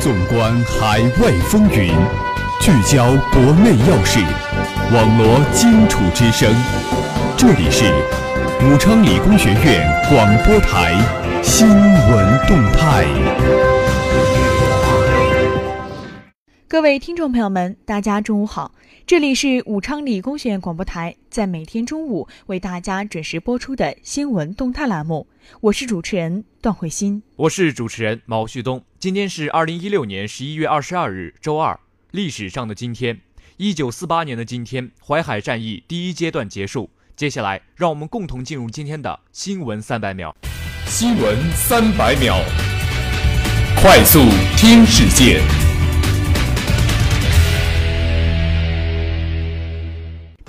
纵观海外风云，聚焦国内要事，网罗荆楚之声。这里是武昌理工学院广播台新闻动态。各位听众朋友们，大家中午好，这里是武昌理工学院广播台，在每天中午为大家准时播出的新闻动态栏目，我是主持人段慧欣，我是主持人毛旭东。今天是二零一六年十一月二十二日，周二。历史上的今天，一九四八年的今天，淮海战役第一阶段结束。接下来，让我们共同进入今天的新闻三百秒。新闻三百秒，快速听世界。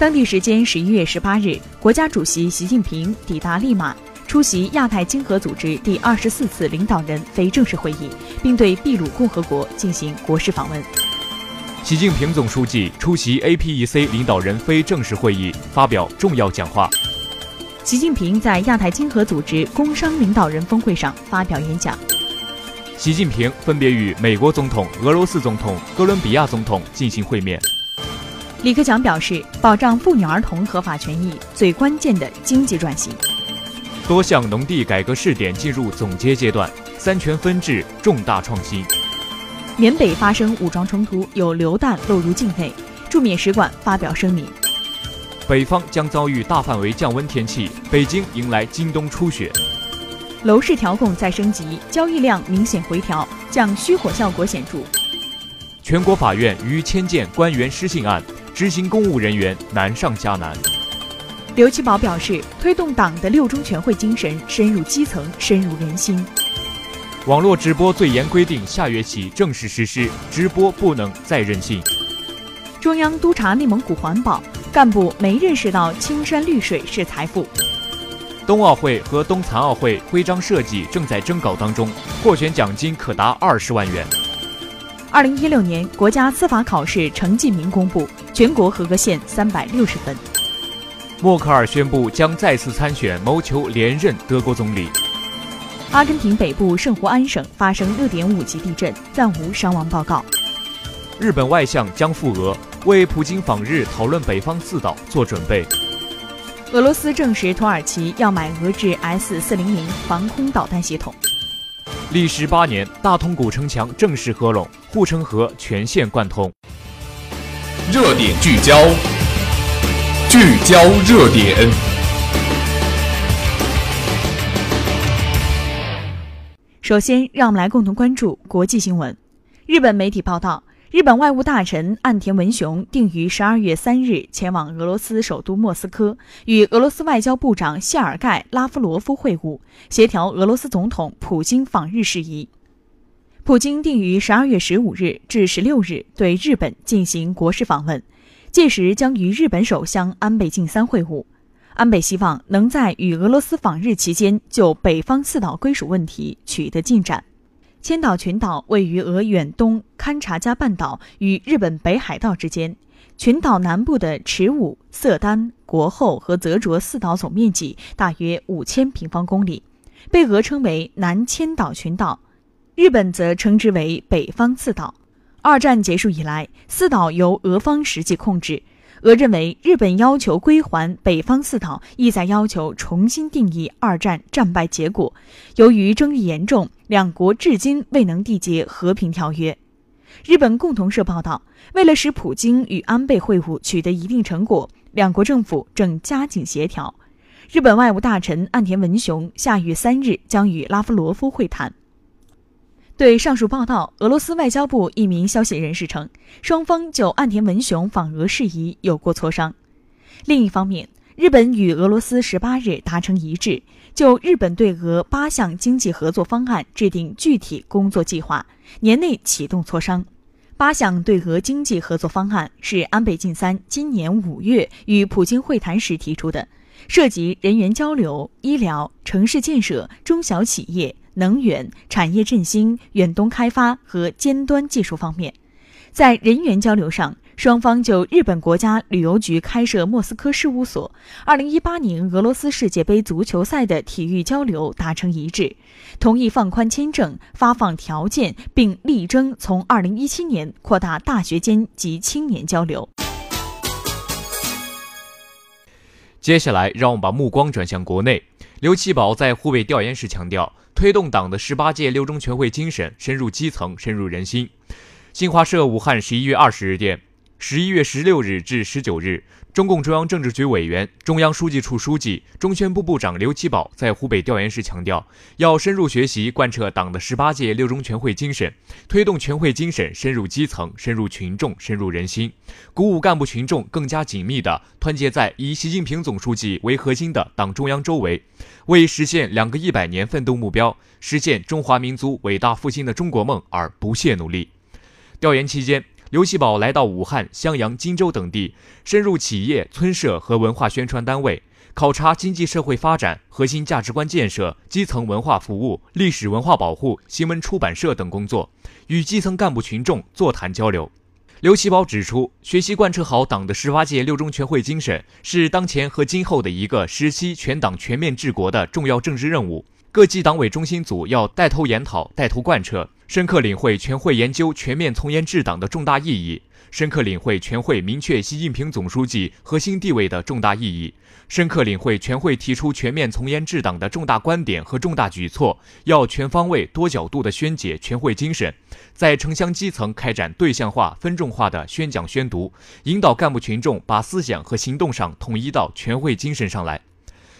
当地时间十一月十八日，国家主席习近平抵达利马。出席亚太经合组织第二十四次领导人非正式会议，并对秘鲁共和国进行国事访问。习近平总书记出席 APEC 领导人非正式会议，发表重要讲话。习近平在亚太经合组织工商领导人峰会上发表演讲。习近平分别与美国总统、俄罗斯总统、哥伦比亚总统进行会面。李克强表示，保障妇女儿童合法权益最关键的经济转型。多项农地改革试点进入总结阶段，三权分置重大创新。缅北发生武装冲突，有榴弹落入境内，驻缅使馆发表声明。北方将遭遇大范围降温天气，北京迎来今冬初雪。楼市调控再升级，交易量明显回调，降虚火效果显著。全国法院于迁建官员失信案，执行公务人员难上加难。刘奇葆表示，推动党的六中全会精神深入基层、深入人心。网络直播最严规定下月起正式实施，直播不能再任性。中央督查内蒙古环保干部没认识到青山绿水是财富。冬奥会和冬残奥会徽章设计正在征稿当中，获选奖金可达二十万元。二零一六年国家司法考试成绩名公布，全国合格线三百六十分。默克尔宣布将再次参选，谋求连任德国总理。阿根廷北部圣胡安省发生六点五级地震，暂无伤亡报告。日本外相将赴俄，为普京访日讨论北方四岛做准备。俄罗斯证实土耳其要买俄制 S 四零零防空导弹系统。历时八年，大通古城墙正式合拢，护城河全线贯通。热点聚焦。聚焦热点。首先，让我们来共同关注国际新闻。日本媒体报道，日本外务大臣岸田文雄定于十二月三日前往俄罗斯首都莫斯科，与俄罗斯外交部长谢尔盖·拉夫罗夫会晤，协调俄罗斯总统普京访日事宜。普京定于十二月十五日至十六日对日本进行国事访问。届时将与日本首相安倍晋三会晤，安倍希望能在与俄罗斯访日期间就北方四岛归属问题取得进展。千岛群岛位于俄远东勘察加半岛与日本北海道之间，群岛南部的池武、色丹、国后和泽卓四岛总面积大约五千平方公里，被俄称为南千岛群岛，日本则称之为北方四岛。二战结束以来，四岛由俄方实际控制。俄认为日本要求归还北方四岛，意在要求重新定义二战战败结果。由于争议严重，两国至今未能缔结和平条约。日本共同社报道，为了使普京与安倍会晤取得一定成果，两国政府正加紧协调。日本外务大臣岸田文雄下月三日将与拉夫罗夫会谈。对上述报道，俄罗斯外交部一名消息人士称，双方就岸田文雄访俄事宜有过磋商。另一方面，日本与俄罗斯十八日达成一致，就日本对俄八项经济合作方案制定具体工作计划，年内启动磋商。八项对俄经济合作方案是安倍晋三今年五月与普京会谈时提出的，涉及人员交流、医疗、城市建设、中小企业。能源、产业振兴、远东开发和尖端技术方面，在人员交流上，双方就日本国家旅游局开设莫斯科事务所、2018年俄罗斯世界杯足球赛的体育交流达成一致，同意放宽签证发放条件，并力争从2017年扩大大学间及青年交流。接下来，让我们把目光转向国内。刘奇葆在湖北调研时强调，推动党的十八届六中全会精神深入基层、深入人心。新华社武汉十一月二十日电。十一月十六日至十九日，中共中央政治局委员、中央书记处书记、中宣部部长刘奇葆在湖北调研时强调，要深入学习贯彻党的十八届六中全会精神，推动全会精神深入基层、深入群众、深入人心，鼓舞干部群众更加紧密地团结在以习近平总书记为核心的党中央周围，为实现两个一百年奋斗目标、实现中华民族伟大复兴的中国梦而不懈努力。调研期间。刘奇葆来到武汉、襄阳、荆州等地，深入企业、村社和文化宣传单位，考察经济社会发展、核心价值观建设、基层文化服务、历史文化保护、新闻出版社等工作，与基层干部群众座谈交流。刘奇葆指出，学习贯彻好党的十八届六中全会精神，是当前和今后的一个时期全党全面治国的重要政治任务。各级党委中心组要带头研讨、带头贯彻。深刻领会全会研究全面从严治党的重大意义，深刻领会全会明确习近平总书记核心地位的重大意义，深刻领会全会提出全面从严治党的重大观点和重大举措，要全方位、多角度地宣解全会精神，在城乡基层开展对象化、分众化的宣讲宣读，引导干部群众把思想和行动上统一到全会精神上来。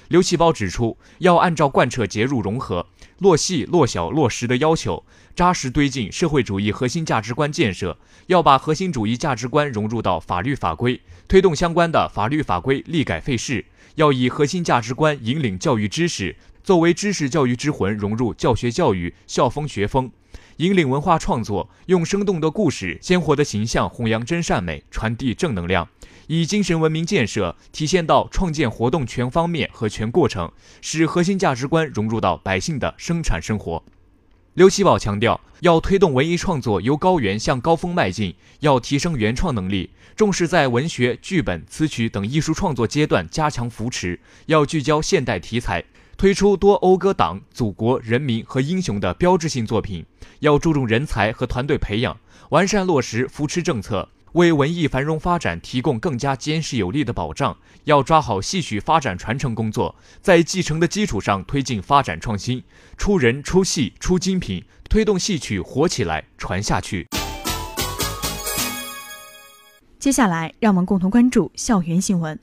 刘奇葆指出，要按照贯彻结入融合、落细落小落实的要求，扎实推进社会主义核心价值观建设。要把核心主义价值观融入到法律法规，推动相关的法律法规立改废释。要以核心价值观引领教育知识，作为知识教育之魂融入教学教育、校风学风，引领文化创作，用生动的故事、鲜活的形象弘扬真善美，传递正能量。以精神文明建设体现到创建活动全方面和全过程，使核心价值观融入到百姓的生产生活。刘奇葆强调，要推动文艺创作由高原向高峰迈进，要提升原创能力，重视在文学、剧本、词曲等艺术创作阶段加强扶持，要聚焦现代题材，推出多讴歌党、祖国、人民和英雄的标志性作品，要注重人才和团队培养，完善落实扶持政策。为文艺繁荣发展提供更加坚实有力的保障，要抓好戏曲发展传承工作，在继承的基础上推进发展创新，出人出戏出精品，推动戏曲活起来传下去。接下来，让我们共同关注校园新闻。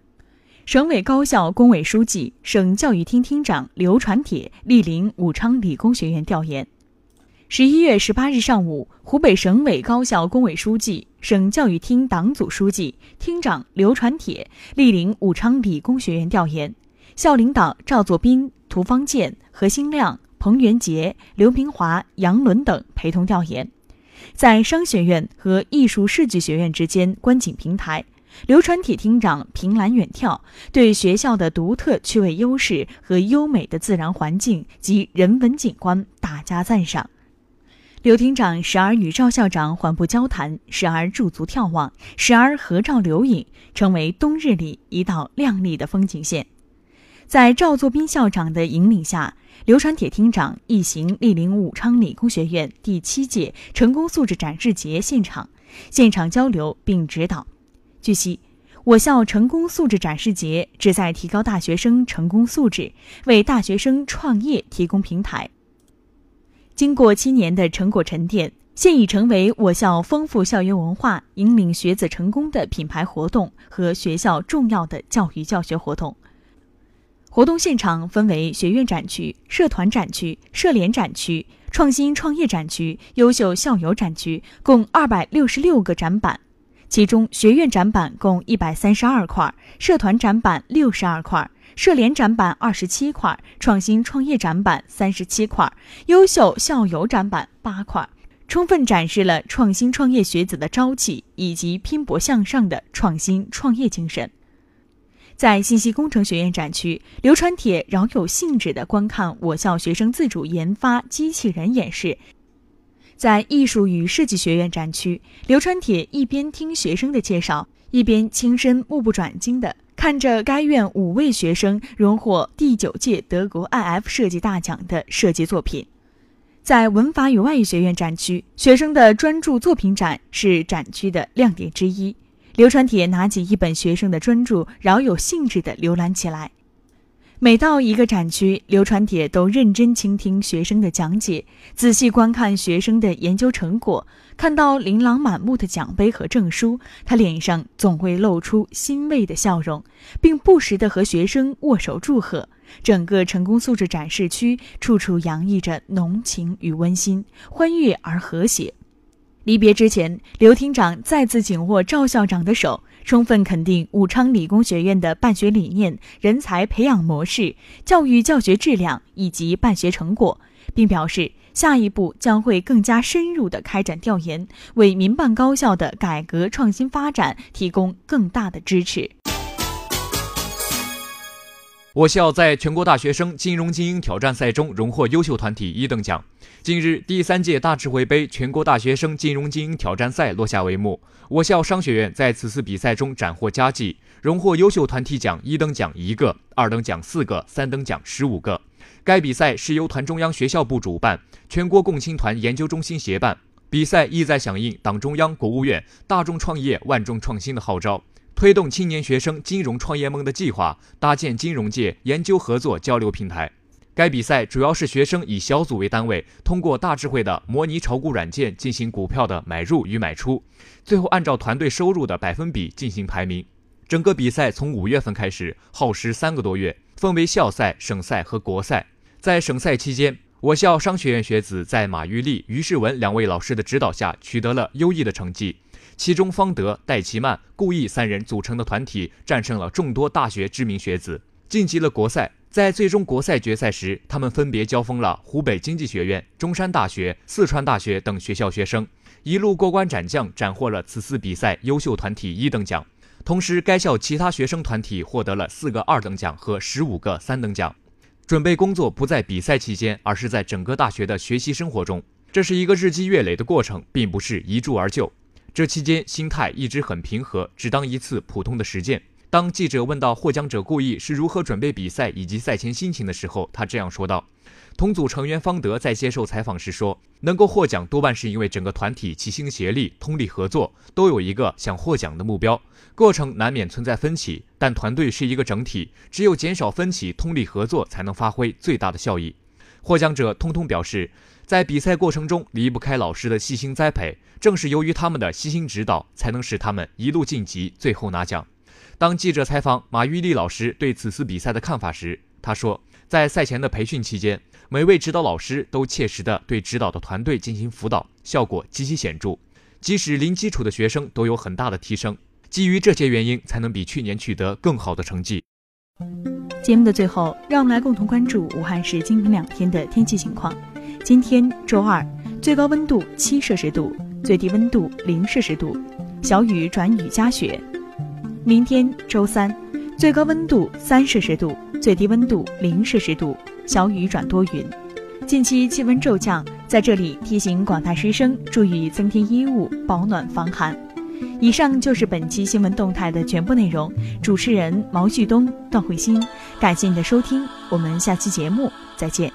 省委高校工委书记、省教育厅厅长刘传铁莅临武昌理工学院调研。十一月十八日上午，湖北省委高校工委书记、省教育厅党组书记、厅长刘传铁莅临武昌理工学院调研，校领导赵作斌、涂方健、何新亮、彭元杰、刘明华、杨伦等陪同调研。在商学院和艺术设计学院之间观景平台，刘传铁厅长凭栏远眺，对学校的独特趣味优势和优美的自然环境及人文景观大加赞赏。刘厅长时而与赵校长缓步交谈，时而驻足眺望，时而合照留影，成为冬日里一道亮丽的风景线。在赵作斌校长的引领下，刘传铁厅长一行莅临武昌理工学院第七届成功素质展示节现场，现场交流并指导。据悉，我校成功素质展示节旨在提高大学生成功素质，为大学生创业提供平台。经过七年的成果沉淀，现已成为我校丰富校园文化、引领学子成功的品牌活动和学校重要的教育教学活动。活动现场分为学院展区、社团展区、社联展区、创新创业展区、优秀校友展区，共二百六十六个展板。其中，学院展板共一百三十二块，社团展板六十二块。社联展板二十七块，创新创业展板三十七块，优秀校友展板八块，充分展示了创新创业学子的朝气以及拼搏向上的创新创业精神。在信息工程学院展区，刘传铁饶有兴致地观看我校学生自主研发机器人演示。在艺术与设计学院展区，刘传铁一边听学生的介绍，一边亲身目不转睛地看着该院五位学生荣获第九届德国 IF 设计大奖的设计作品。在文法与外语学院展区，学生的专注作品展是展区的亮点之一。刘传铁拿起一本学生的专著，饶有兴致的浏览起来。每到一个展区，刘传铁都认真倾听学生的讲解，仔细观看学生的研究成果。看到琳琅满目的奖杯和证书，他脸上总会露出欣慰的笑容，并不时地和学生握手祝贺。整个成功素质展示区处处洋溢着浓情与温馨，欢悦而和谐。离别之前，刘厅长再次紧握赵校长的手。充分肯定武昌理工学院的办学理念、人才培养模式、教育教学质量以及办学成果，并表示下一步将会更加深入地开展调研，为民办高校的改革创新发展提供更大的支持。我校在全国大学生金融精英挑战赛中荣获优秀团体一等奖。近日，第三届大智慧杯全国大学生金融精英挑战赛落下帷幕。我校商学院在此次比赛中斩获佳绩，荣获优秀团体奖一等奖一个，二等奖四个，三等奖十五个。该比赛是由团中央学校部主办，全国共青团研究中心协办。比赛意在响应党中央、国务院“大众创业、万众创新”的号召。推动青年学生金融创业梦的计划，搭建金融界研究合作交流平台。该比赛主要是学生以小组为单位，通过大智慧的模拟炒股软件进行股票的买入与卖出，最后按照团队收入的百分比进行排名。整个比赛从五月份开始，耗时三个多月，分为校赛、省赛和国赛。在省赛期间，我校商学院学子在马玉丽、于世文两位老师的指导下，取得了优异的成绩。其中，方德、戴其曼、顾毅三人组成的团体战胜了众多大学知名学子，晋级了国赛。在最终国赛决赛时，他们分别交锋了湖北经济学院、中山大学、四川大学等学校学生，一路过关斩将，斩获了此次比赛优秀团体一等奖。同时，该校其他学生团体获得了四个二等奖和十五个三等奖。准备工作不在比赛期间，而是在整个大学的学习生活中，这是一个日积月累的过程，并不是一蹴而就。这期间心态一直很平和，只当一次普通的实践。当记者问到获奖者顾意是如何准备比赛以及赛前心情的时候，他这样说道：“同组成员方德在接受采访时说，能够获奖多半是因为整个团体齐心协力、通力合作，都有一个想获奖的目标。过程难免存在分歧，但团队是一个整体，只有减少分歧、通力合作，才能发挥最大的效益。”获奖者通通表示。在比赛过程中离不开老师的细心栽培，正是由于他们的悉心指导，才能使他们一路晋级，最后拿奖。当记者采访马玉丽老师对此次比赛的看法时，他说：“在赛前的培训期间，每位指导老师都切实地对指导的团队进行辅导，效果极其显著。即使零基础的学生都有很大的提升。基于这些原因，才能比去年取得更好的成绩。”节目的最后，让我们来共同关注武汉市今明两天的天气情况。今天周二，最高温度七摄氏度，最低温度零摄氏度，小雨转雨夹雪。明天周三，最高温度三摄氏度，最低温度零摄氏度，小雨转多云。近期气温骤降，在这里提醒广大师生注意增添衣物，保暖防寒。以上就是本期新闻动态的全部内容。主持人毛旭东、段慧欣，感谢你的收听，我们下期节目再见。